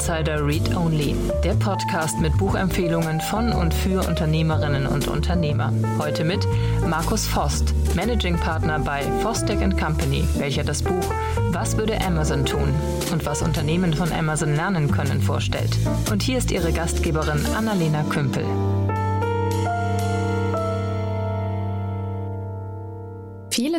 Insider Read Only, der Podcast mit Buchempfehlungen von und für Unternehmerinnen und Unternehmer. Heute mit Markus Vost, Managing Partner bei Vostek Company, welcher das Buch Was würde Amazon tun und was Unternehmen von Amazon lernen können vorstellt. Und hier ist ihre Gastgeberin Annalena Kümpel.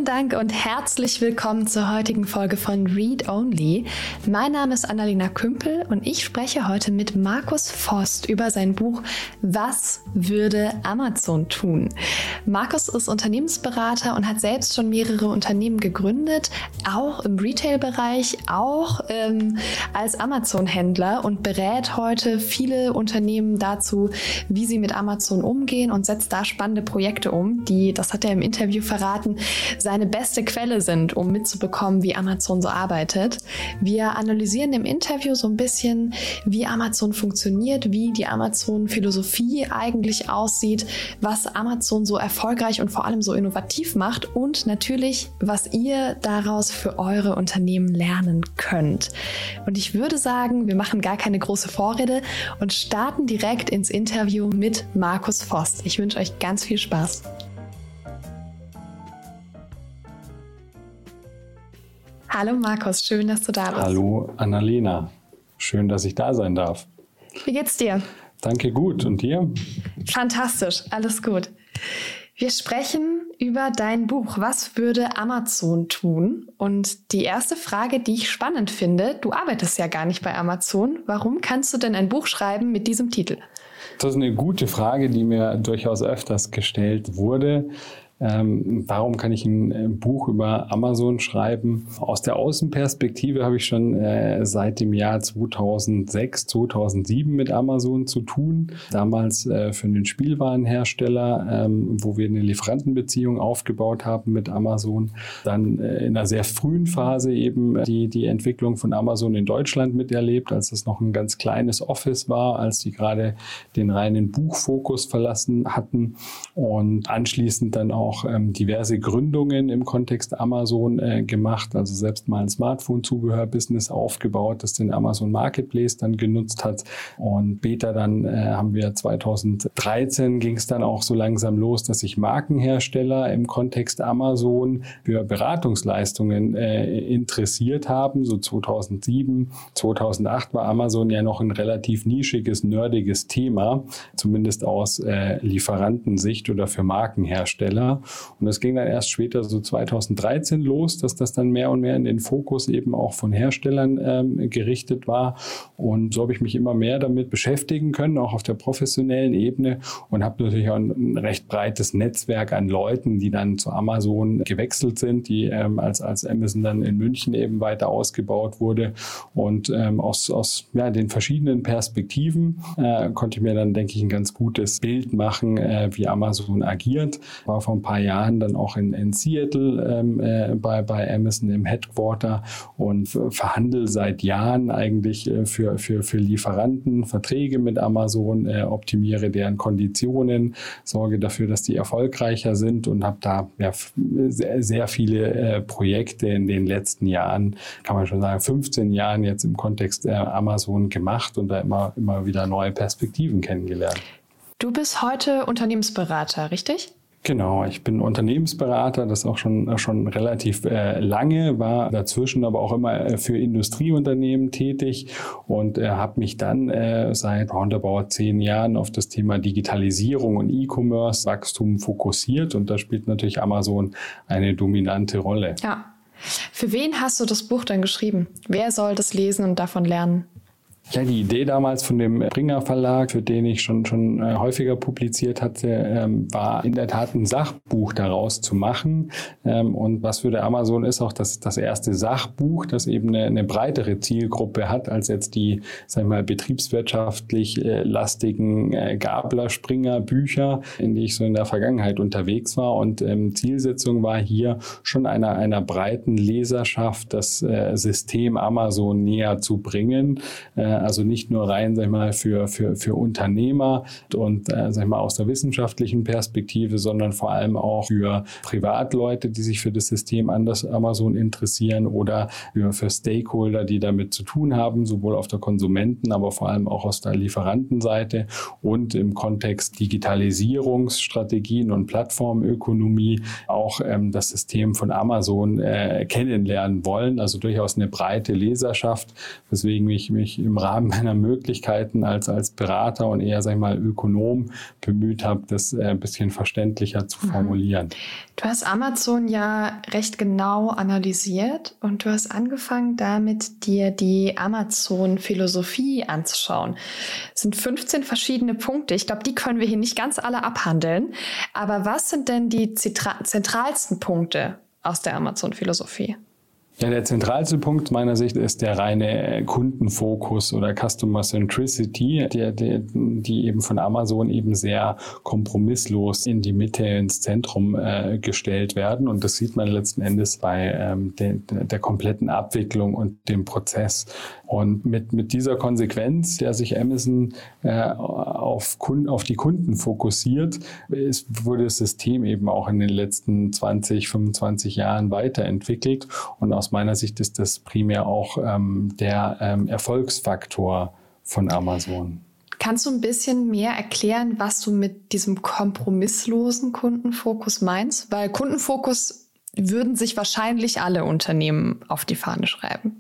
Vielen Dank und herzlich willkommen zur heutigen Folge von Read Only. Mein Name ist Annalena Kümpel und ich spreche heute mit Markus Vost über sein Buch Was würde Amazon tun? Markus ist Unternehmensberater und hat selbst schon mehrere Unternehmen gegründet, auch im Retail-Bereich, auch ähm, als Amazon-Händler und berät heute viele Unternehmen dazu, wie sie mit Amazon umgehen und setzt da spannende Projekte um, die, das hat er im Interview verraten, seine beste Quelle sind, um mitzubekommen, wie Amazon so arbeitet. Wir analysieren im Interview so ein bisschen, wie Amazon funktioniert, wie die Amazon-Philosophie eigentlich aussieht, was Amazon so erfolgreich und vor allem so innovativ macht und natürlich, was ihr daraus für eure Unternehmen lernen könnt. Und ich würde sagen, wir machen gar keine große Vorrede und starten direkt ins Interview mit Markus Vost. Ich wünsche euch ganz viel Spaß. Hallo Markus, schön, dass du da bist. Hallo Annalena, schön, dass ich da sein darf. Wie geht's dir? Danke gut. Und dir? Fantastisch, alles gut. Wir sprechen über dein Buch. Was würde Amazon tun? Und die erste Frage, die ich spannend finde, du arbeitest ja gar nicht bei Amazon. Warum kannst du denn ein Buch schreiben mit diesem Titel? Das ist eine gute Frage, die mir durchaus öfters gestellt wurde. Ähm, warum kann ich ein äh, Buch über Amazon schreiben? Aus der Außenperspektive habe ich schon äh, seit dem Jahr 2006, 2007 mit Amazon zu tun. Damals äh, für einen Spielwarenhersteller, ähm, wo wir eine Lieferantenbeziehung aufgebaut haben mit Amazon. Dann äh, in einer sehr frühen Phase eben die, die Entwicklung von Amazon in Deutschland miterlebt, als es noch ein ganz kleines Office war, als die gerade den reinen Buchfokus verlassen hatten und anschließend dann auch auch ähm, diverse Gründungen im Kontext Amazon äh, gemacht, also selbst mal ein Smartphone-Zubehör-Business aufgebaut, das den Amazon Marketplace dann genutzt hat. Und später dann äh, haben wir 2013 ging es dann auch so langsam los, dass sich Markenhersteller im Kontext Amazon für Beratungsleistungen äh, interessiert haben. So 2007, 2008 war Amazon ja noch ein relativ nischiges, nerdiges Thema, zumindest aus äh, Lieferantensicht oder für Markenhersteller. Und das ging dann erst später, so 2013 los, dass das dann mehr und mehr in den Fokus eben auch von Herstellern ähm, gerichtet war. Und so habe ich mich immer mehr damit beschäftigen können, auch auf der professionellen Ebene und habe natürlich auch ein, ein, recht breites Netzwerk an Leuten, die dann zu Amazon gewechselt sind, die ähm, als, als Amazon dann in München eben weiter ausgebaut wurde. Und ähm, aus, aus ja, den verschiedenen Perspektiven äh, konnte ich mir dann, denke ich, ein ganz gutes Bild machen, äh, wie Amazon agiert. War vor ein paar paar Jahren dann auch in, in Seattle ähm, äh, bei, bei Amazon im Headquarter und verhandle seit Jahren eigentlich äh, für, für, für Lieferanten Verträge mit Amazon, äh, optimiere deren Konditionen, sorge dafür, dass die erfolgreicher sind und habe da ja, sehr, sehr viele äh, Projekte in den letzten Jahren, kann man schon sagen, 15 Jahren jetzt im Kontext äh, Amazon gemacht und da immer, immer wieder neue Perspektiven kennengelernt. Du bist heute Unternehmensberater, richtig? Genau, ich bin Unternehmensberater, das auch schon, schon relativ äh, lange, war dazwischen aber auch immer äh, für Industrieunternehmen tätig und äh, habe mich dann äh, seit roundabout zehn Jahren auf das Thema Digitalisierung und E-Commerce Wachstum fokussiert und da spielt natürlich Amazon eine dominante Rolle. Ja. Für wen hast du das Buch dann geschrieben? Wer soll das lesen und davon lernen? Ja, die Idee damals von dem Bringer Verlag, für den ich schon, schon äh, häufiger publiziert hatte, ähm, war in der Tat ein Sachbuch daraus zu machen. Ähm, und was für der Amazon ist auch das, das erste Sachbuch, das eben eine, eine breitere Zielgruppe hat als jetzt die, sag ich mal, betriebswirtschaftlich äh, lastigen äh, Gabler-Springer-Bücher, in die ich so in der Vergangenheit unterwegs war. Und ähm, Zielsetzung war hier schon einer, einer breiten Leserschaft das äh, System Amazon näher zu bringen. Also nicht nur rein, sag ich mal, für, für, für Unternehmer und, äh, sag ich mal, aus der wissenschaftlichen Perspektive, sondern vor allem auch für Privatleute, die sich für das System anders Amazon interessieren oder für Stakeholder, die damit zu tun haben, sowohl auf der Konsumenten, aber vor allem auch aus der Lieferantenseite und im Kontext Digitalisierungsstrategien und Plattformökonomie auch ähm, das System von Amazon äh, kennenlernen wollen. Also durchaus eine breite Leserschaft, weswegen ich mich im Rahmen meiner Möglichkeiten als, als Berater und eher, sag ich mal, Ökonom bemüht habe, das äh, ein bisschen verständlicher zu mhm. formulieren. Du hast Amazon ja recht genau analysiert und du hast angefangen damit, dir die Amazon-Philosophie anzuschauen. Es sind 15 verschiedene Punkte. Ich glaube, die können wir hier nicht ganz alle abhandeln. Aber was sind denn die zentralsten Punkte aus der Amazon-Philosophie? Ja, der zentralste Punkt meiner Sicht ist der reine Kundenfokus oder Customer Centricity, der, der, die eben von Amazon eben sehr kompromisslos in die Mitte, ins Zentrum äh, gestellt werden. Und das sieht man letzten Endes bei ähm, de, der kompletten Abwicklung und dem Prozess. Und mit, mit dieser Konsequenz, der sich Amazon äh, auf, Kunden, auf die Kunden fokussiert, ist, wurde das System eben auch in den letzten 20, 25 Jahren weiterentwickelt. Und aus meiner Sicht ist das primär auch ähm, der ähm, Erfolgsfaktor von Amazon. Kannst du ein bisschen mehr erklären, was du mit diesem kompromisslosen Kundenfokus meinst? Weil Kundenfokus würden sich wahrscheinlich alle Unternehmen auf die Fahne schreiben.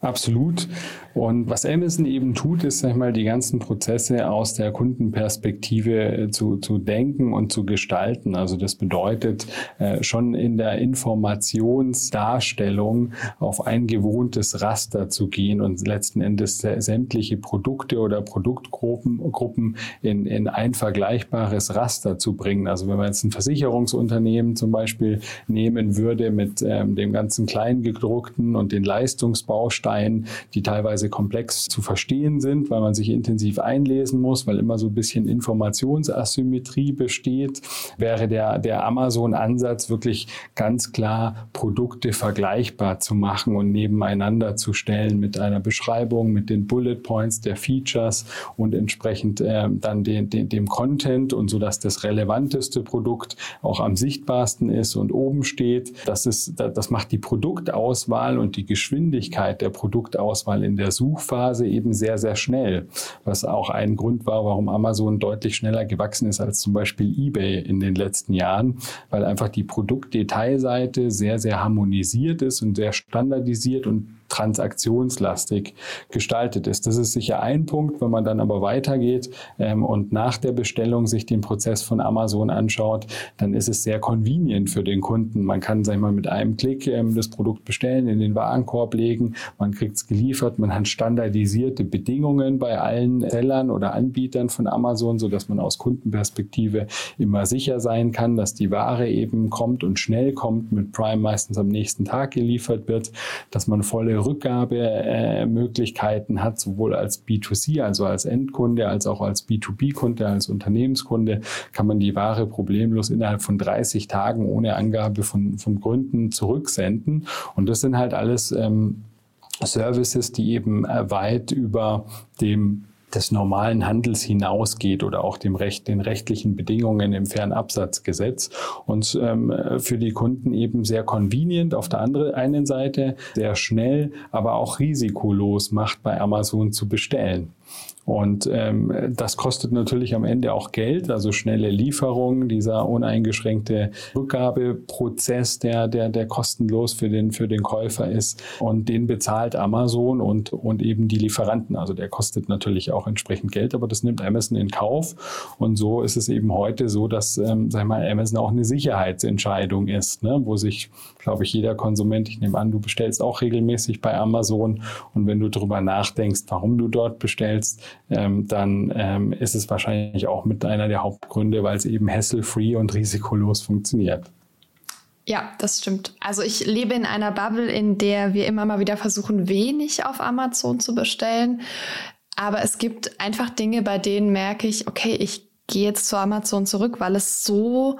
Absolut. Und was Amazon eben tut, ist, sag ich mal, die ganzen Prozesse aus der Kundenperspektive äh, zu, zu denken und zu gestalten. Also das bedeutet, äh, schon in der Informationsdarstellung auf ein gewohntes Raster zu gehen und letzten Endes sämtliche Produkte oder Produktgruppen Gruppen in, in ein vergleichbares Raster zu bringen. Also wenn man jetzt ein Versicherungsunternehmen zum Beispiel nehmen würde mit ähm, dem ganzen Kleingedruckten und den Leistungsbausteinen, die teilweise komplex zu verstehen sind, weil man sich intensiv einlesen muss, weil immer so ein bisschen Informationsasymmetrie besteht, wäre der, der Amazon-Ansatz wirklich ganz klar Produkte vergleichbar zu machen und nebeneinander zu stellen mit einer Beschreibung, mit den Bullet Points der Features und entsprechend äh, dann den, den, dem Content und so, dass das relevanteste Produkt auch am sichtbarsten ist und oben steht. Das ist, das macht die Produktauswahl und die Geschwindigkeit der Produktauswahl in der Suchphase eben sehr, sehr schnell, was auch ein Grund war, warum Amazon deutlich schneller gewachsen ist als zum Beispiel eBay in den letzten Jahren, weil einfach die Produktdetailseite sehr, sehr harmonisiert ist und sehr standardisiert und transaktionslastig gestaltet ist. Das ist sicher ein Punkt. Wenn man dann aber weitergeht ähm, und nach der Bestellung sich den Prozess von Amazon anschaut, dann ist es sehr convenient für den Kunden. Man kann, sag ich mal, mit einem Klick ähm, das Produkt bestellen, in den Warenkorb legen, man kriegt es geliefert, man hat standardisierte Bedingungen bei allen Sellern oder Anbietern von Amazon, so dass man aus Kundenperspektive immer sicher sein kann, dass die Ware eben kommt und schnell kommt, mit Prime meistens am nächsten Tag geliefert wird, dass man volle Rückgabemöglichkeiten hat, sowohl als B2C, also als Endkunde, als auch als B2B-Kunde, als Unternehmenskunde, kann man die Ware problemlos innerhalb von 30 Tagen ohne Angabe von, von Gründen zurücksenden. Und das sind halt alles ähm, Services, die eben weit über dem des normalen Handels hinausgeht oder auch dem Recht, den rechtlichen Bedingungen im Fernabsatzgesetz und ähm, für die Kunden eben sehr convenient auf der anderen einen Seite, sehr schnell, aber auch risikolos macht bei Amazon zu bestellen. Und ähm, das kostet natürlich am Ende auch Geld, also schnelle Lieferung, dieser uneingeschränkte Rückgabeprozess, der, der, der kostenlos für den, für den Käufer ist. Und den bezahlt Amazon und, und eben die Lieferanten. Also der kostet natürlich auch entsprechend Geld, aber das nimmt Amazon in Kauf. Und so ist es eben heute so, dass, ähm, sag mal, Amazon auch eine Sicherheitsentscheidung ist, ne? wo sich, glaube ich, jeder Konsument, ich nehme an, du bestellst auch regelmäßig bei Amazon. Und wenn du darüber nachdenkst, warum du dort bestellst, ähm, dann ähm, ist es wahrscheinlich auch mit einer der Hauptgründe, weil es eben hassle-free und risikolos funktioniert. Ja, das stimmt. Also ich lebe in einer Bubble, in der wir immer mal wieder versuchen, wenig auf Amazon zu bestellen. Aber es gibt einfach Dinge, bei denen merke ich, okay, ich gehe jetzt zu Amazon zurück, weil es so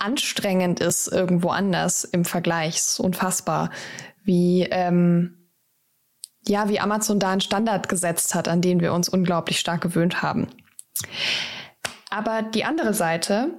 anstrengend ist irgendwo anders im Vergleich. Ist unfassbar, wie ähm, ja, wie Amazon da einen Standard gesetzt hat, an den wir uns unglaublich stark gewöhnt haben. Aber die andere Seite,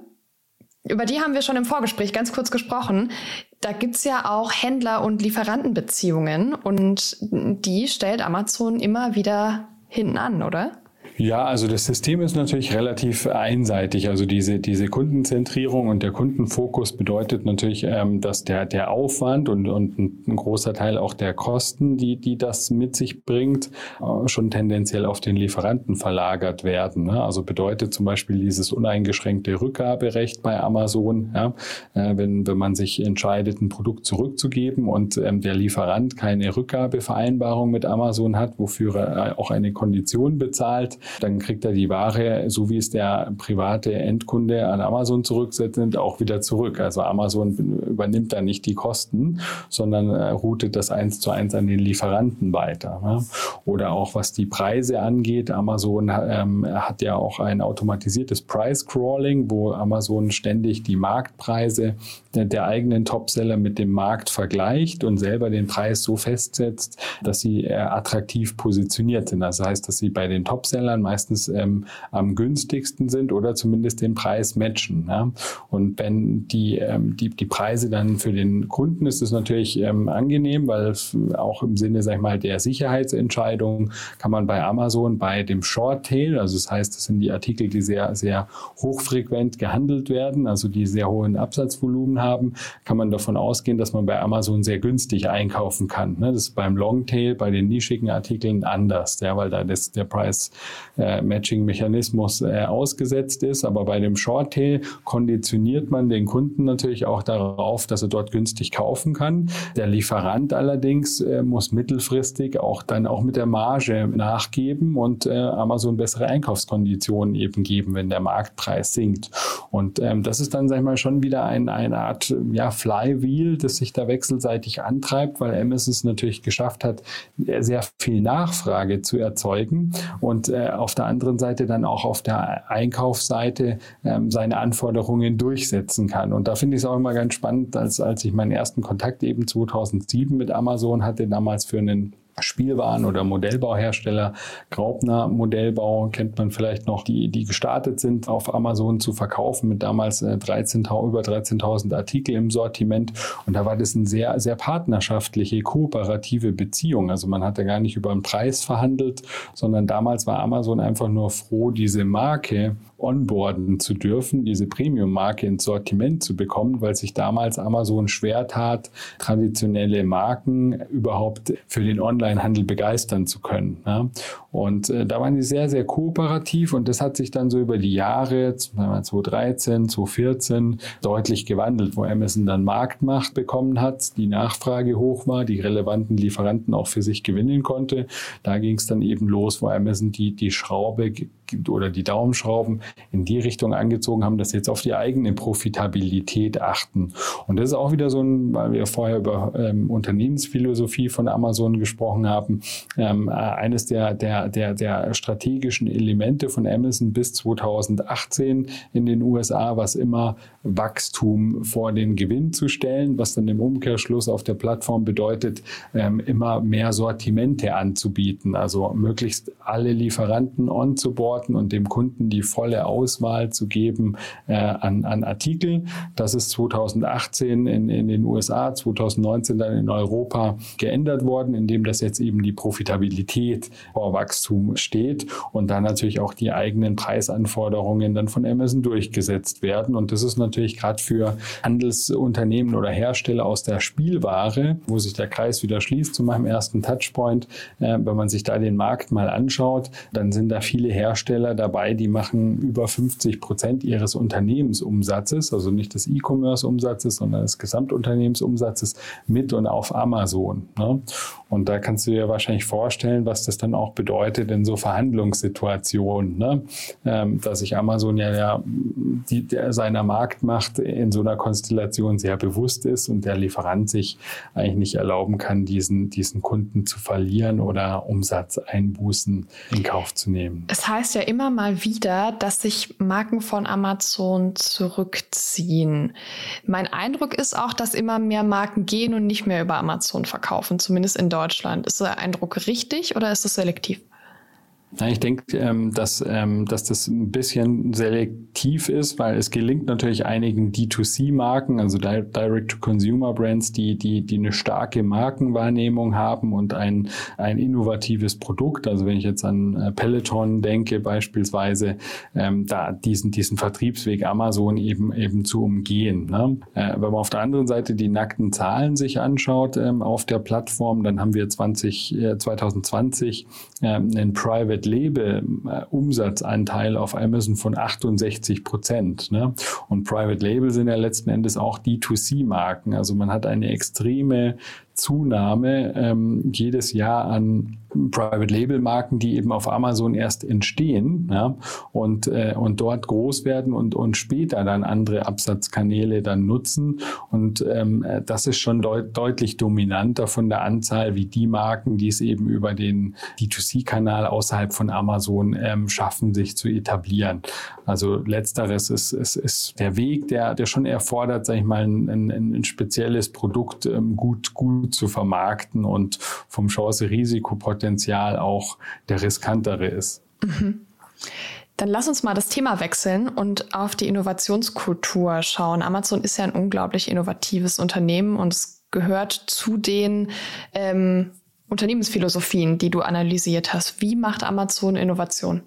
über die haben wir schon im Vorgespräch ganz kurz gesprochen. Da gibt's ja auch Händler- und Lieferantenbeziehungen und die stellt Amazon immer wieder hinten an, oder? Ja, also das System ist natürlich relativ einseitig. Also diese, diese Kundenzentrierung und der Kundenfokus bedeutet natürlich, ähm, dass der, der Aufwand und, und ein großer Teil auch der Kosten, die, die das mit sich bringt, äh, schon tendenziell auf den Lieferanten verlagert werden. Ne? Also bedeutet zum Beispiel dieses uneingeschränkte Rückgaberecht bei Amazon, ja? äh, wenn, wenn man sich entscheidet, ein Produkt zurückzugeben und ähm, der Lieferant keine Rückgabevereinbarung mit Amazon hat, wofür er auch eine Kondition bezahlt, dann kriegt er die Ware, so wie es der private Endkunde an Amazon zurücksetzt, auch wieder zurück. Also Amazon übernimmt da nicht die Kosten, sondern äh, routet das eins zu eins an den Lieferanten weiter. Ne? Oder auch was die Preise angeht, Amazon ähm, hat ja auch ein automatisiertes Price Crawling, wo Amazon ständig die Marktpreise der, eigenen Topseller mit dem Markt vergleicht und selber den Preis so festsetzt, dass sie äh, attraktiv positioniert sind. Das heißt, dass sie bei den Topsellern meistens ähm, am günstigsten sind oder zumindest den Preis matchen. Ja? Und wenn die, ähm, die, die Preise dann für den Kunden ist es natürlich ähm, angenehm, weil auch im Sinne, sag ich mal, der Sicherheitsentscheidung kann man bei Amazon bei dem Short Tail, also das heißt, das sind die Artikel, die sehr, sehr hochfrequent gehandelt werden, also die sehr hohen Absatzvolumen haben, kann man davon ausgehen, dass man bei Amazon sehr günstig einkaufen kann. Ne? Das ist beim Longtail, bei den nischigen Artikeln anders, ja, weil da das, der Price äh, Matching-Mechanismus äh, ausgesetzt ist. Aber bei dem Shorttail konditioniert man den Kunden natürlich auch darauf, dass er dort günstig kaufen kann. Der Lieferant allerdings äh, muss mittelfristig auch dann auch mit der Marge nachgeben und äh, Amazon bessere Einkaufskonditionen eben geben, wenn der Marktpreis sinkt. Und ähm, das ist dann, sag ich mal, schon wieder ein, eine Art ja, Flywheel, das sich da wechselseitig antreibt, weil Amazon es natürlich geschafft hat, sehr viel Nachfrage zu erzeugen und äh, auf der anderen Seite dann auch auf der Einkaufsseite ähm, seine Anforderungen durchsetzen kann. Und da finde ich es auch immer ganz spannend, als, als ich meinen ersten Kontakt eben 2007 mit Amazon hatte, damals für einen Spielwaren- oder Modellbauhersteller. Graupner Modellbau kennt man vielleicht noch, die, die gestartet sind, auf Amazon zu verkaufen mit damals 13, äh, über 13.000 Artikel im Sortiment. Und da war das eine sehr, sehr partnerschaftliche, kooperative Beziehung. Also man hatte gar nicht über einen Preis verhandelt, sondern damals war Amazon einfach nur froh, diese Marke onboarden zu dürfen, diese Premium-Marke ins Sortiment zu bekommen, weil sich damals Amazon schwer tat, traditionelle Marken überhaupt für den Onlinehandel begeistern zu können. Ja. Und äh, da waren die sehr, sehr kooperativ und das hat sich dann so über die Jahre 2013, 2014 deutlich gewandelt, wo Amazon dann Marktmacht bekommen hat, die Nachfrage hoch war, die relevanten Lieferanten auch für sich gewinnen konnte. Da ging es dann eben los, wo Amazon die, die Schraube oder die Daumenschrauben in die Richtung angezogen haben, dass sie jetzt auf die eigene Profitabilität achten. Und das ist auch wieder so ein, weil wir vorher über ähm, Unternehmensphilosophie von Amazon gesprochen haben, ähm, eines der, der, der, der strategischen Elemente von Amazon bis 2018 in den USA, was immer Wachstum vor den Gewinn zu stellen, was dann im Umkehrschluss auf der Plattform bedeutet, ähm, immer mehr Sortimente anzubieten, also möglichst alle Lieferanten on zu boarden und dem Kunden die volle Auswahl zu geben äh, an, an Artikeln. Das ist 2018 in, in den USA, 2019 dann in Europa geändert worden, indem das jetzt eben die Profitabilität vor steht und dann natürlich auch die eigenen Preisanforderungen dann von Amazon durchgesetzt werden. Und das ist natürlich gerade für Handelsunternehmen oder Hersteller aus der Spielware, wo sich der Kreis wieder schließt zu meinem ersten Touchpoint, äh, wenn man sich da den Markt mal anschaut, dann sind da viele Hersteller dabei, die machen über 50 Prozent ihres Unternehmensumsatzes, also nicht des E-Commerce-Umsatzes, sondern des Gesamtunternehmensumsatzes mit und auf Amazon. Ne? Und da kannst du dir wahrscheinlich vorstellen, was das dann auch bedeutet in so Verhandlungssituationen, ne? ähm, dass sich Amazon ja, ja die, der, seiner Marktmacht in so einer Konstellation sehr bewusst ist und der Lieferant sich eigentlich nicht erlauben kann, diesen, diesen Kunden zu verlieren oder Umsatzeinbußen in Kauf zu nehmen. Das heißt ja immer mal wieder, dass sich Marken von Amazon zurückziehen. Mein Eindruck ist auch, dass immer mehr Marken gehen und nicht mehr über Amazon verkaufen, zumindest in Deutschland. Ist der Eindruck richtig oder ist es selektiv? Ja, ich denke, ähm, dass, ähm, dass das ein bisschen selektiv ist, weil es gelingt natürlich einigen D2C-Marken, also Direct-to-Consumer-Brands, die, die, die eine starke Markenwahrnehmung haben und ein, ein innovatives Produkt. Also wenn ich jetzt an äh, Peloton denke beispielsweise, ähm, da diesen, diesen Vertriebsweg Amazon eben, eben zu umgehen. Ne? Äh, wenn man auf der anderen Seite die nackten Zahlen sich anschaut ähm, auf der Plattform, dann haben wir 20, äh, 2020 äh, einen Private Private Label äh, Umsatzanteil auf Amazon von 68 Prozent. Ne? Und Private Label sind ja letzten Endes auch D2C-Marken. Also man hat eine extreme Zunahme ähm, jedes Jahr an Private Label Marken, die eben auf Amazon erst entstehen ja, und, äh, und dort groß werden und, und später dann andere Absatzkanäle dann nutzen. Und ähm, das ist schon deut deutlich dominanter von der Anzahl wie die Marken, die es eben über den D2C-Kanal außerhalb von Amazon ähm, schaffen, sich zu etablieren. Also letzteres ist, ist, ist der Weg, der, der schon erfordert, sage ich mal, ein, ein, ein spezielles Produkt ähm, gut, gut zu vermarkten und vom Chance-Risikopotenzial auch der riskantere ist. Mhm. Dann lass uns mal das Thema wechseln und auf die Innovationskultur schauen. Amazon ist ja ein unglaublich innovatives Unternehmen und es gehört zu den ähm, Unternehmensphilosophien, die du analysiert hast. Wie macht Amazon Innovation?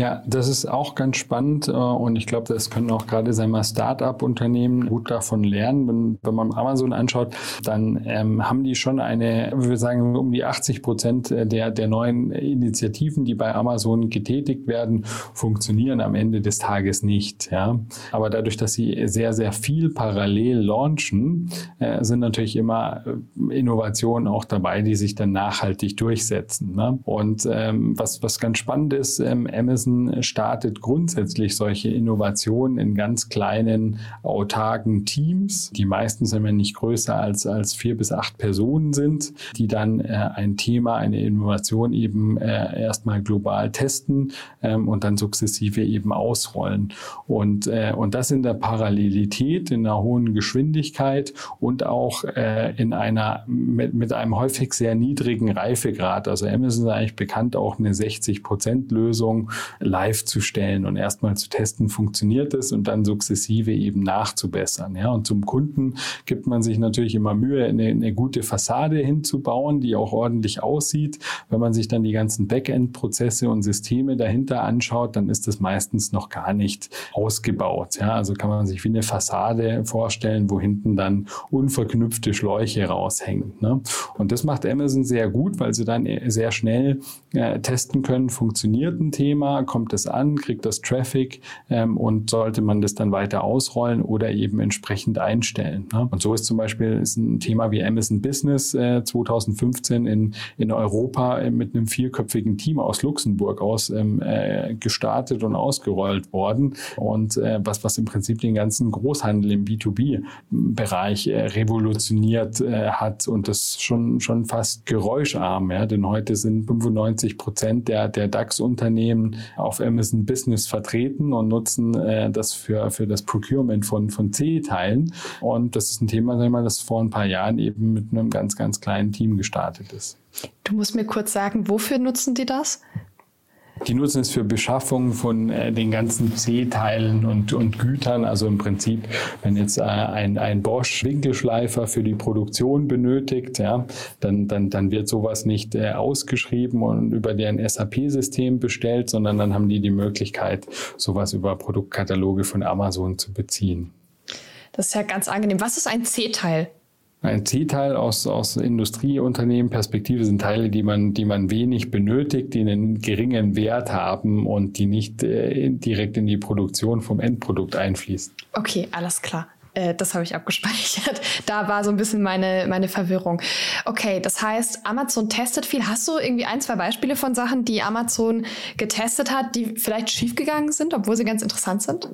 Ja, das ist auch ganz spannend äh, und ich glaube, das können auch gerade sagen Start-up-Unternehmen gut davon lernen. Wenn, wenn man Amazon anschaut, dann ähm, haben die schon eine, wir sagen um die 80 Prozent der, der neuen Initiativen, die bei Amazon getätigt werden, funktionieren am Ende des Tages nicht. Ja, aber dadurch, dass sie sehr sehr viel parallel launchen, äh, sind natürlich immer äh, Innovationen auch dabei, die sich dann nachhaltig durchsetzen. Ne? Und ähm, was was ganz spannend ist, ähm, Amazon Amazon startet grundsätzlich solche Innovationen in ganz kleinen, autarken Teams, die meistens immer nicht größer als, als vier bis acht Personen sind, die dann äh, ein Thema, eine Innovation eben äh, erstmal global testen ähm, und dann sukzessive eben ausrollen. Und, äh, und das in der Parallelität, in einer hohen Geschwindigkeit und auch äh, in einer mit, mit einem häufig sehr niedrigen Reifegrad. Also Amazon ist eigentlich bekannt auch eine 60 Prozent Lösung live zu stellen und erstmal zu testen, funktioniert es und dann sukzessive eben nachzubessern. Ja, und zum Kunden gibt man sich natürlich immer Mühe, eine, eine gute Fassade hinzubauen, die auch ordentlich aussieht. Wenn man sich dann die ganzen Backend-Prozesse und Systeme dahinter anschaut, dann ist das meistens noch gar nicht ausgebaut. Ja, also kann man sich wie eine Fassade vorstellen, wo hinten dann unverknüpfte Schläuche raushängen. Ne? Und das macht Amazon sehr gut, weil sie dann sehr schnell äh, testen können, funktioniert ein Thema, kommt es an, kriegt das Traffic ähm, und sollte man das dann weiter ausrollen oder eben entsprechend einstellen. Ne? Und so ist zum Beispiel ist ein Thema wie Amazon Business äh, 2015 in, in Europa äh, mit einem vierköpfigen Team aus Luxemburg aus ähm, äh, gestartet und ausgerollt worden und äh, was, was im Prinzip den ganzen Großhandel im B2B-Bereich äh, revolutioniert äh, hat und das schon, schon fast geräuscharm, ja? denn heute sind 95 Prozent der, der DAX-Unternehmen auf Amazon Business vertreten und nutzen äh, das für, für das Procurement von, von C-Teilen. Und das ist ein Thema, sag ich mal, das vor ein paar Jahren eben mit einem ganz, ganz kleinen Team gestartet ist. Du musst mir kurz sagen, wofür nutzen die das? Die nutzen es für Beschaffung von äh, den ganzen C-Teilen und, und Gütern. Also im Prinzip, wenn jetzt äh, ein, ein Bosch Winkelschleifer für die Produktion benötigt, ja, dann, dann, dann wird sowas nicht äh, ausgeschrieben und über deren SAP-System bestellt, sondern dann haben die die Möglichkeit, sowas über Produktkataloge von Amazon zu beziehen. Das ist ja ganz angenehm. Was ist ein C-Teil? Ein C-Teil aus, aus Industrieunternehmen Perspektive sind Teile, die man, die man wenig benötigt, die einen geringen Wert haben und die nicht äh, direkt in die Produktion vom Endprodukt einfließen. Okay, alles klar. Äh, das habe ich abgespeichert. Da war so ein bisschen meine, meine Verwirrung. Okay, das heißt, Amazon testet viel. Hast du irgendwie ein, zwei Beispiele von Sachen, die Amazon getestet hat, die vielleicht schiefgegangen sind, obwohl sie ganz interessant sind?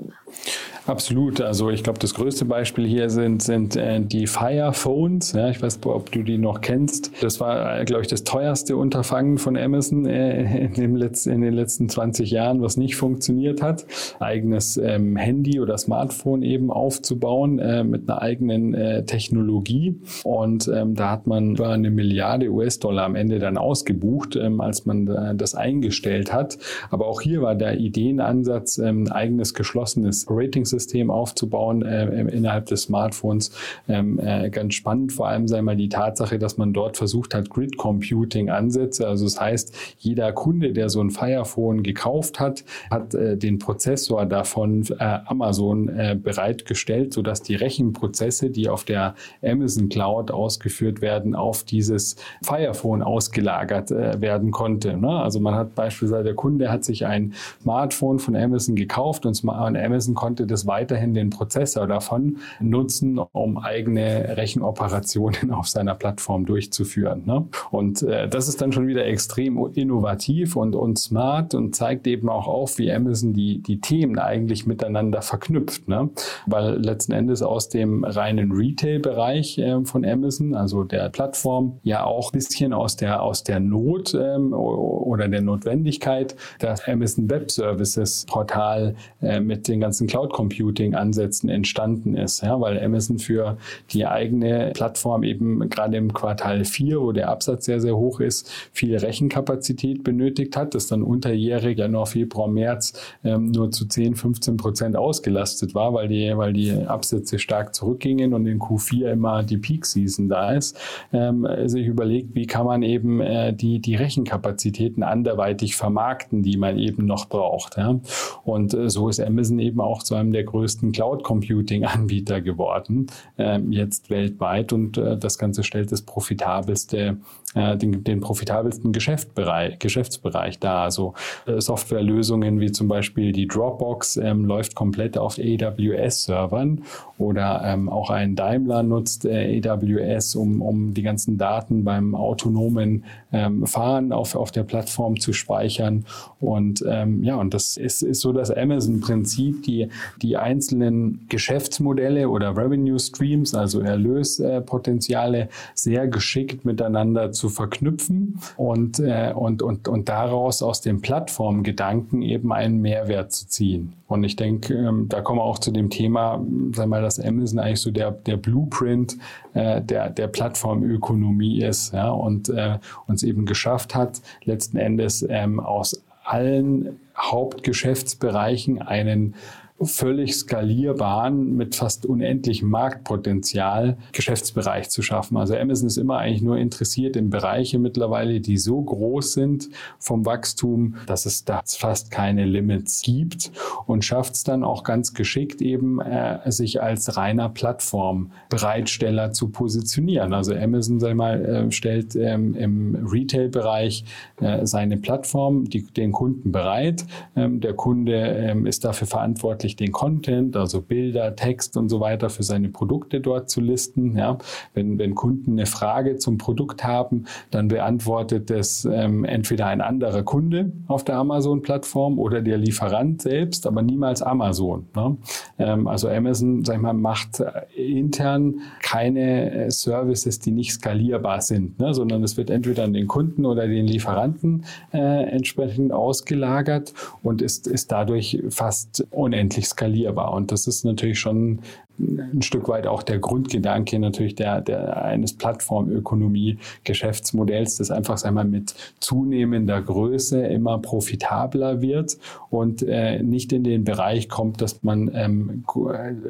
Absolut. Also ich glaube, das größte Beispiel hier sind, sind äh, die Fire Phones. Ja, ich weiß ob du die noch kennst. Das war, äh, glaube ich, das teuerste Unterfangen von Amazon äh, in, dem Letz-, in den letzten 20 Jahren, was nicht funktioniert hat. Eigenes ähm, Handy oder Smartphone eben aufzubauen äh, mit einer eigenen äh, Technologie. Und ähm, da hat man über eine Milliarde US-Dollar am Ende dann ausgebucht, ähm, als man äh, das eingestellt hat. Aber auch hier war der Ideenansatz, ähm, eigenes geschlossenes Rating-System aufzubauen äh, innerhalb des Smartphones. Ähm, äh, ganz spannend, vor allem sei mal die Tatsache, dass man dort versucht hat, Grid Computing Ansätze. Also das heißt, jeder Kunde, der so ein Firephone gekauft hat, hat äh, den Prozessor davon äh, Amazon äh, bereitgestellt, sodass die Rechenprozesse, die auf der Amazon Cloud ausgeführt werden, auf dieses Firephone ausgelagert äh, werden konnte. Ne? Also man hat beispielsweise, der Kunde hat sich ein Smartphone von Amazon gekauft und Amazon konnte das weiterhin den Prozessor davon nutzen, um eigene Rechenoperationen auf seiner Plattform durchzuführen. Ne? Und äh, das ist dann schon wieder extrem innovativ und, und smart und zeigt eben auch auf, wie Amazon die, die Themen eigentlich miteinander verknüpft. Ne? Weil letzten Endes aus dem reinen Retail-Bereich äh, von Amazon, also der Plattform, ja auch ein bisschen aus der, aus der Not ähm, oder der Notwendigkeit, das Amazon Web Services Portal äh, mit den ganzen Cloud Computing Computing-Ansätzen entstanden ist, ja, weil Amazon für die eigene Plattform eben gerade im Quartal 4, wo der Absatz sehr, sehr hoch ist, viel Rechenkapazität benötigt hat, das dann unterjährig, Januar, Februar, März ähm, nur zu 10, 15 Prozent ausgelastet war, weil die, weil die Absätze stark zurückgingen und in Q4 immer die Peak-Season da ist, ähm, sich überlegt, wie kann man eben äh, die, die Rechenkapazitäten anderweitig vermarkten, die man eben noch braucht. Ja. Und äh, so ist Amazon eben auch zu einem der größten Cloud Computing Anbieter geworden, äh, jetzt weltweit. Und äh, das Ganze stellt das profitabelste, äh, den, den profitabelsten Geschäftsbereich, dar. Also äh, Softwarelösungen wie zum Beispiel die Dropbox ähm, läuft komplett auf AWS-Servern oder ähm, auch ein Daimler nutzt äh, AWS, um, um die ganzen Daten beim autonomen ähm, Fahren auf, auf der Plattform zu speichern. Und ähm, ja, und das ist, ist so das Amazon-Prinzip, die, die einzelnen Geschäftsmodelle oder Revenue Streams, also Erlöspotenziale, sehr geschickt miteinander zu verknüpfen und, äh, und, und, und daraus aus dem Plattformgedanken eben einen Mehrwert zu ziehen. Und ich denke, ähm, da kommen wir auch zu dem Thema, wir mal, dass Amazon eigentlich so der, der Blueprint äh, der, der Plattformökonomie ist ja, und äh, uns eben geschafft hat, letzten Endes ähm, aus allen Hauptgeschäftsbereichen einen völlig skalierbaren, mit fast unendlichem Marktpotenzial Geschäftsbereich zu schaffen. Also Amazon ist immer eigentlich nur interessiert in Bereiche mittlerweile, die so groß sind vom Wachstum, dass es da fast keine Limits gibt und schafft es dann auch ganz geschickt eben, äh, sich als reiner Plattformbereitsteller zu positionieren. Also Amazon, sag mal, äh, stellt ähm, im Retail-Bereich äh, seine Plattform die, den Kunden bereit. Ähm, der Kunde ähm, ist dafür verantwortlich, verantwortlich, den Content, also Bilder, Text und so weiter für seine Produkte dort zu listen. Ja. Wenn, wenn Kunden eine Frage zum Produkt haben, dann beantwortet das ähm, entweder ein anderer Kunde auf der Amazon-Plattform oder der Lieferant selbst, aber niemals Amazon. Ne. Ähm, also Amazon, sag ich mal, macht äh, intern keine äh, Services, die nicht skalierbar sind, ne, sondern es wird entweder an den Kunden oder den Lieferanten äh, entsprechend ausgelagert und ist, ist dadurch fast unendlich unendlich skalierbar. Und das ist natürlich schon ein Stück weit auch der Grundgedanke natürlich der, der eines Plattformökonomie-Geschäftsmodells, das einfach einmal mit zunehmender Größe immer profitabler wird und äh, nicht in den Bereich kommt, dass man ähm,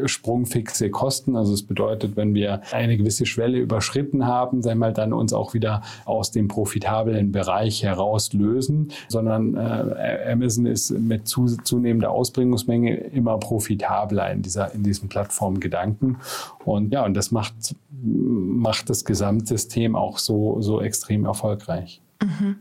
sprungfixe Kosten, also es bedeutet, wenn wir eine gewisse Schwelle überschritten haben, sei mal dann uns auch wieder aus dem profitablen Bereich herauslösen, sondern äh, Amazon ist mit zu, zunehmender Ausbringungsmenge immer profitabler in dieser in diesem Plattform Gedanken. Und ja, und das macht, macht das Gesamtsystem auch so, so extrem erfolgreich. Mhm.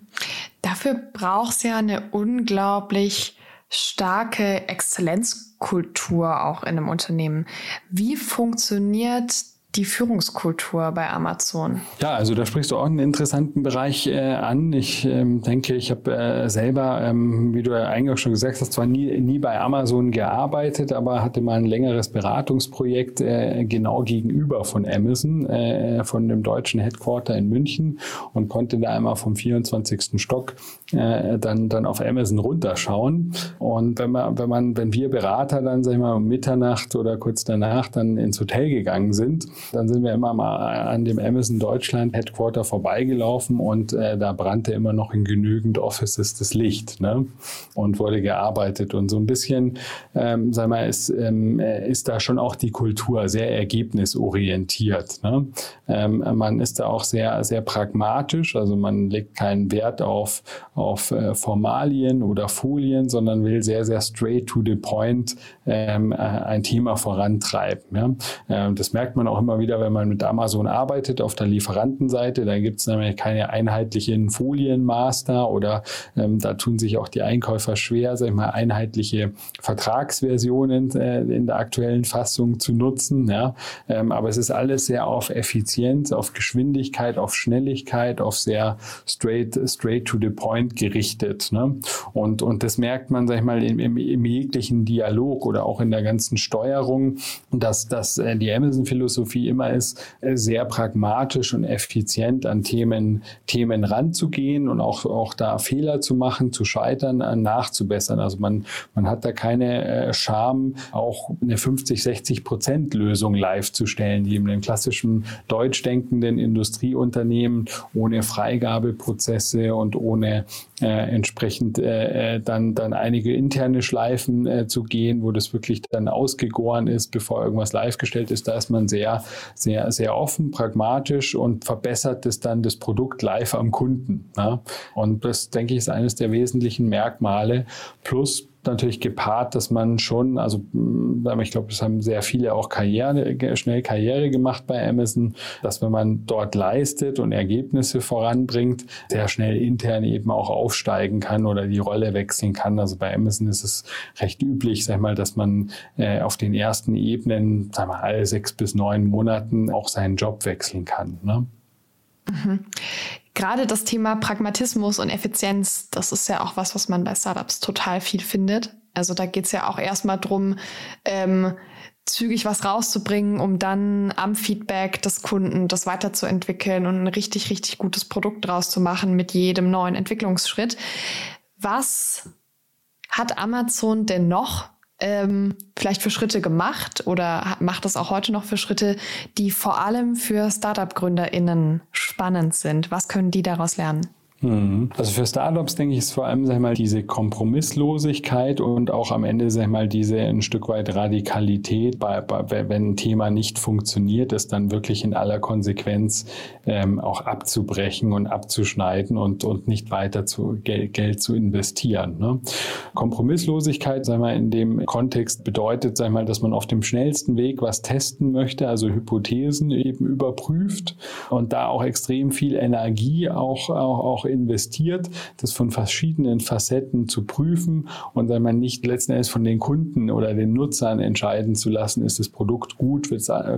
Dafür braucht es ja eine unglaublich starke Exzellenzkultur auch in einem Unternehmen. Wie funktioniert die Führungskultur bei Amazon? Ja, also da sprichst du auch einen interessanten Bereich äh, an. Ich ähm, denke, ich habe äh, selber, ähm, wie du ja eingangs schon gesagt hast, zwar nie, nie bei Amazon gearbeitet, aber hatte mal ein längeres Beratungsprojekt äh, genau gegenüber von Amazon, äh, von dem deutschen Headquarter in München und konnte da einmal vom 24. Stock äh, dann, dann auf Amazon runterschauen. Und wenn man, wenn man, wenn wir Berater dann, sag ich mal, um Mitternacht oder kurz danach dann ins Hotel gegangen sind, dann sind wir immer mal an dem Amazon Deutschland Headquarter vorbeigelaufen und äh, da brannte immer noch in genügend Offices das Licht ne? und wurde gearbeitet. Und so ein bisschen, ähm, sag mal, ist, ähm, ist da schon auch die Kultur sehr ergebnisorientiert. Ne? Ähm, man ist da auch sehr, sehr pragmatisch, also man legt keinen Wert auf, auf äh, Formalien oder Folien, sondern will sehr, sehr straight to the point ähm, äh, ein Thema vorantreiben. Ja? Ähm, das merkt man auch immer wieder, wenn man mit Amazon arbeitet auf der Lieferantenseite. Da gibt es nämlich keine einheitlichen Folienmaster oder ähm, da tun sich auch die Einkäufer schwer, sag ich mal, einheitliche Vertragsversionen äh, in der aktuellen Fassung zu nutzen. Ja? Ähm, aber es ist alles sehr auf Effizienz, auf Geschwindigkeit, auf Schnelligkeit, auf sehr straight, straight to the point gerichtet. Ne? Und, und das merkt man, sag ich mal, im, im, im jeglichen Dialog oder auch in der ganzen Steuerung, dass, dass äh, die Amazon-Philosophie immer ist, äh, sehr pragmatisch und effizient an Themen, Themen ranzugehen und auch, auch da Fehler zu machen, zu scheitern, äh, nachzubessern. Also man, man hat da keine Scham, auch eine 50, 60 Prozent Lösung live zu stellen, die in einem klassischen deutsch denkenden Industrieunternehmen ohne Freigabeprozesse und ohne äh, entsprechend äh, dann, dann einige interne Schleifen äh, zu gehen, wo das wirklich dann ausgegoren ist, bevor irgendwas live gestellt ist. Da ist man sehr, sehr, sehr offen, pragmatisch und verbessert es dann das Produkt live am Kunden. Ja? Und das, denke ich, ist eines der wesentlichen Merkmale. Plus natürlich gepaart, dass man schon, also mm, ich glaube, das haben sehr viele auch Karriere, schnell Karriere gemacht bei Amazon, dass wenn man dort leistet und Ergebnisse voranbringt, sehr schnell intern eben auch aufsteigen kann oder die Rolle wechseln kann. Also bei Amazon ist es recht üblich, sag mal, dass man äh, auf den ersten Ebenen, sag mal, alle sechs bis neun Monaten auch seinen Job wechseln kann. Ne? Mhm gerade das Thema Pragmatismus und Effizienz, das ist ja auch was, was man bei Startups total viel findet. Also da geht es ja auch erstmal drum, ähm, zügig was rauszubringen, um dann am Feedback des Kunden das weiterzuentwickeln und ein richtig, richtig gutes Produkt draus zu machen mit jedem neuen Entwicklungsschritt. Was hat Amazon denn noch ähm, vielleicht für Schritte gemacht oder macht das auch heute noch für Schritte, die vor allem für Startup-GründerInnen spannend sind? Was können die daraus lernen? Mhm. Also für Startups denke ich, ist vor allem sag ich mal, diese Kompromisslosigkeit und auch am Ende sag ich mal, diese ein Stück weit Radikalität, bei, bei, wenn ein Thema nicht funktioniert, es dann wirklich in aller Konsequenz ähm, auch abzubrechen und abzuschneiden und, und nicht weiter zu Geld, Geld zu investieren. Ne? Kompromisslosigkeit, sag mal, in dem Kontext bedeutet, sag mal, dass man auf dem schnellsten Weg was testen möchte, also Hypothesen eben überprüft und da auch extrem viel Energie auch, auch, auch investiert, das von verschiedenen Facetten zu prüfen. Und wenn man nicht letzten Endes von den Kunden oder den Nutzern entscheiden zu lassen, ist das Produkt gut,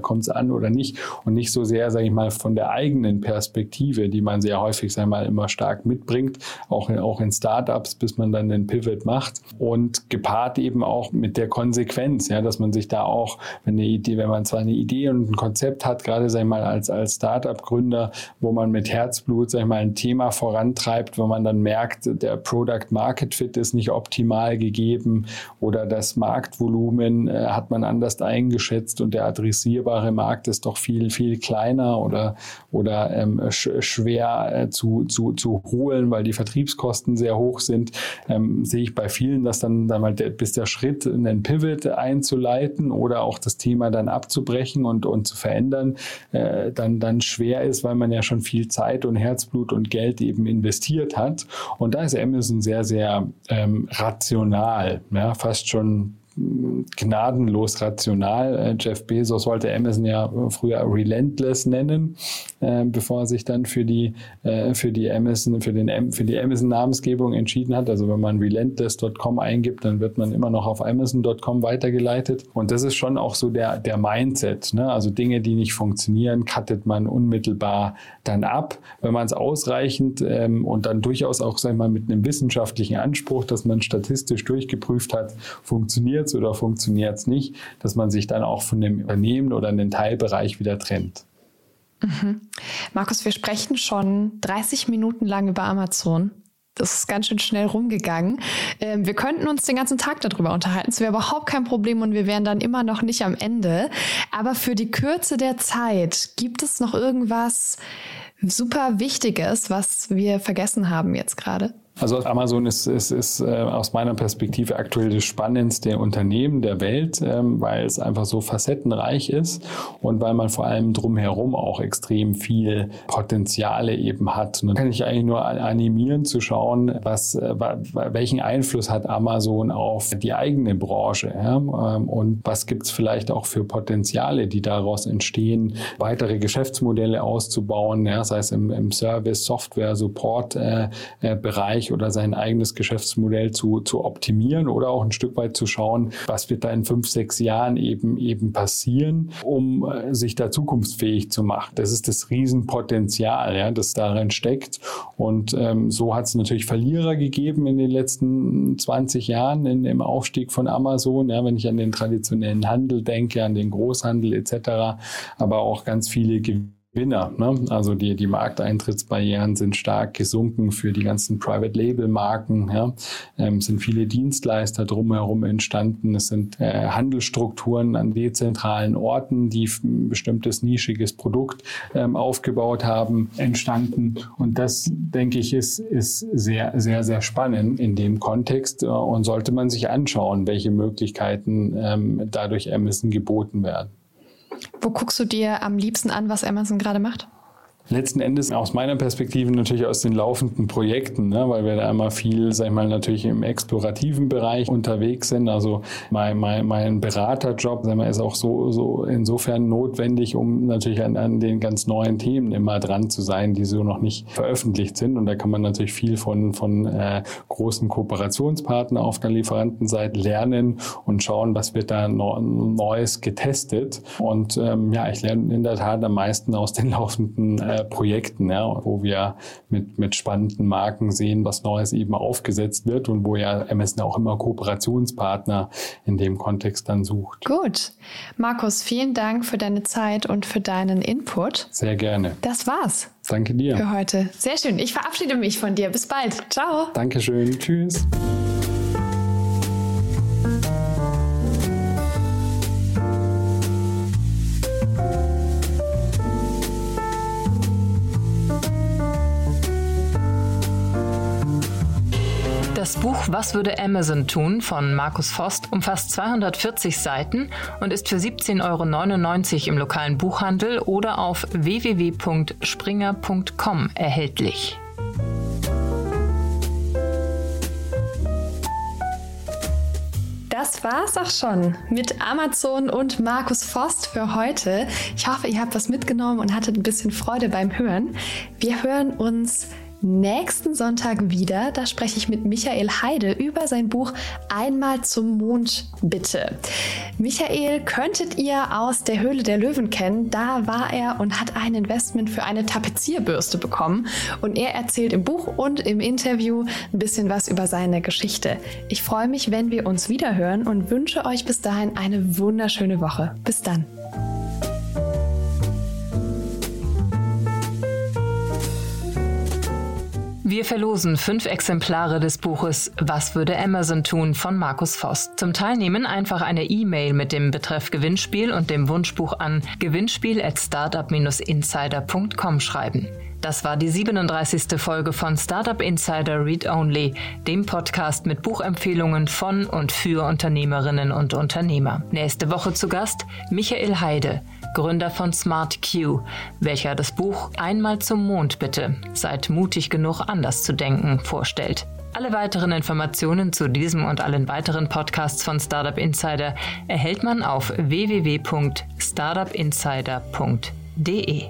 kommt es an oder nicht. Und nicht so sehr, sage ich mal, von der eigenen Perspektive, die man sehr häufig, sage ich mal, immer stark mitbringt, auch in, auch in Startups, bis man dann den Pivot macht. Und gepaart eben auch mit der Konsequenz, ja, dass man sich da auch, wenn eine Idee, wenn man zwar eine Idee und ein Konzept hat, gerade, sage ich mal, als, als Startup-Gründer, wo man mit Herzblut, sage ich mal, ein Thema voran vorantreibt, wenn man dann merkt, der Product Market Fit ist nicht optimal gegeben oder das Marktvolumen äh, hat man anders eingeschätzt und der adressierbare Markt ist doch viel, viel kleiner oder, oder ähm, sch schwer äh, zu, zu, zu holen, weil die Vertriebskosten sehr hoch sind, ähm, sehe ich bei vielen, dass dann, dann mal der, bis der Schritt, einen Pivot einzuleiten oder auch das Thema dann abzubrechen und, und zu verändern, äh, dann, dann schwer ist, weil man ja schon viel Zeit und Herzblut und Geld eben investiert hat. Und da ist Amazon sehr, sehr ähm, rational, ja, fast schon gnadenlos rational. Äh, Jeff Bezos wollte Amazon ja früher Relentless nennen, äh, bevor er sich dann für die, äh, für die Amazon, für den, für die Amazon Namensgebung entschieden hat. Also wenn man relentless.com eingibt, dann wird man immer noch auf Amazon.com weitergeleitet. Und das ist schon auch so der, der Mindset. Ne? Also Dinge, die nicht funktionieren, cuttet man unmittelbar dann ab. Wenn man es ausreichend ähm, und dann durchaus auch, sag ich mal, mit einem wissenschaftlichen Anspruch, dass man statistisch durchgeprüft hat, funktioniert es oder funktioniert es nicht, dass man sich dann auch von dem Unternehmen oder einem Teilbereich wieder trennt. Mhm. Markus, wir sprechen schon 30 Minuten lang über Amazon. Das ist ganz schön schnell rumgegangen. Ähm, wir könnten uns den ganzen Tag darüber unterhalten. Es wäre überhaupt kein Problem und wir wären dann immer noch nicht am Ende. Aber für die Kürze der Zeit gibt es noch irgendwas super Wichtiges, was wir vergessen haben jetzt gerade? Also Amazon ist, ist, ist äh, aus meiner Perspektive aktuell das spannendste Unternehmen der Welt, ähm, weil es einfach so facettenreich ist und weil man vor allem drumherum auch extrem viel Potenziale eben hat. Und dann kann ich eigentlich nur animieren zu schauen, was, äh, welchen Einfluss hat Amazon auf die eigene Branche ja? ähm, und was gibt es vielleicht auch für Potenziale, die daraus entstehen, weitere Geschäftsmodelle auszubauen, ja? sei es im, im Service, Software, Support-Bereich. Äh, äh, oder sein eigenes Geschäftsmodell zu, zu optimieren oder auch ein Stück weit zu schauen, was wird da in fünf, sechs Jahren eben, eben passieren, um äh, sich da zukunftsfähig zu machen. Das ist das Riesenpotenzial, ja, das darin steckt. Und ähm, so hat es natürlich Verlierer gegeben in den letzten 20 Jahren in, im Aufstieg von Amazon. Ja, wenn ich an den traditionellen Handel denke, an den Großhandel etc., aber auch ganz viele Gewinne Winner. Ne? Also die, die Markteintrittsbarrieren sind stark gesunken für die ganzen Private-Label-Marken. Ja? Ähm, sind viele Dienstleister drumherum entstanden. Es sind äh, Handelsstrukturen an dezentralen Orten, die ein bestimmtes nischiges Produkt ähm, aufgebaut haben, entstanden. Und das, denke ich, ist, ist sehr, sehr, sehr spannend in dem Kontext äh, und sollte man sich anschauen, welche Möglichkeiten ähm, dadurch Amazon geboten werden. Wo guckst du dir am liebsten an, was Amazon gerade macht? Letzten Endes aus meiner Perspektive natürlich aus den laufenden Projekten, ne, weil wir da immer viel, sag ich mal, natürlich im explorativen Bereich unterwegs sind. Also mein, mein, mein Beraterjob, sag mal, ist auch so, so insofern notwendig, um natürlich an, an den ganz neuen Themen immer dran zu sein, die so noch nicht veröffentlicht sind. Und da kann man natürlich viel von, von äh, großen Kooperationspartnern auf der Lieferantenseite lernen und schauen, was wird da Neues getestet. Und ähm, ja, ich lerne in der Tat am meisten aus den laufenden äh, Projekten, ja, wo wir mit, mit spannenden Marken sehen, was Neues eben aufgesetzt wird und wo ja Amazon auch immer Kooperationspartner in dem Kontext dann sucht. Gut. Markus, vielen Dank für deine Zeit und für deinen Input. Sehr gerne. Das war's. Danke dir. Für heute. Sehr schön. Ich verabschiede mich von dir. Bis bald. Ciao. Dankeschön. Tschüss. Das Buch Was würde Amazon tun von Markus Vost umfasst 240 Seiten und ist für 17,99 Euro im lokalen Buchhandel oder auf www.springer.com erhältlich. Das war's auch schon mit Amazon und Markus Vost für heute. Ich hoffe, ihr habt was mitgenommen und hattet ein bisschen Freude beim Hören. Wir hören uns nächsten Sonntag wieder. Da spreche ich mit Michael Heide über sein Buch Einmal zum Mond bitte. Michael könntet ihr aus der Höhle der Löwen kennen. Da war er und hat ein Investment für eine Tapezierbürste bekommen. Und er erzählt im Buch und im Interview ein bisschen was über seine Geschichte. Ich freue mich, wenn wir uns wieder hören und wünsche euch bis dahin eine wunderschöne Woche. Bis dann. Wir verlosen fünf Exemplare des Buches Was würde Amazon tun von Markus Voss. Zum Teilnehmen einfach eine E-Mail mit dem Betreff Gewinnspiel und dem Wunschbuch an gewinnspiel at startup-insider.com schreiben. Das war die 37. Folge von Startup Insider Read Only, dem Podcast mit Buchempfehlungen von und für Unternehmerinnen und Unternehmer. Nächste Woche zu Gast Michael Heide. Gründer von Smart Q, welcher das Buch Einmal zum Mond bitte, seid mutig genug anders zu denken, vorstellt. Alle weiteren Informationen zu diesem und allen weiteren Podcasts von Startup Insider erhält man auf www.startupinsider.de.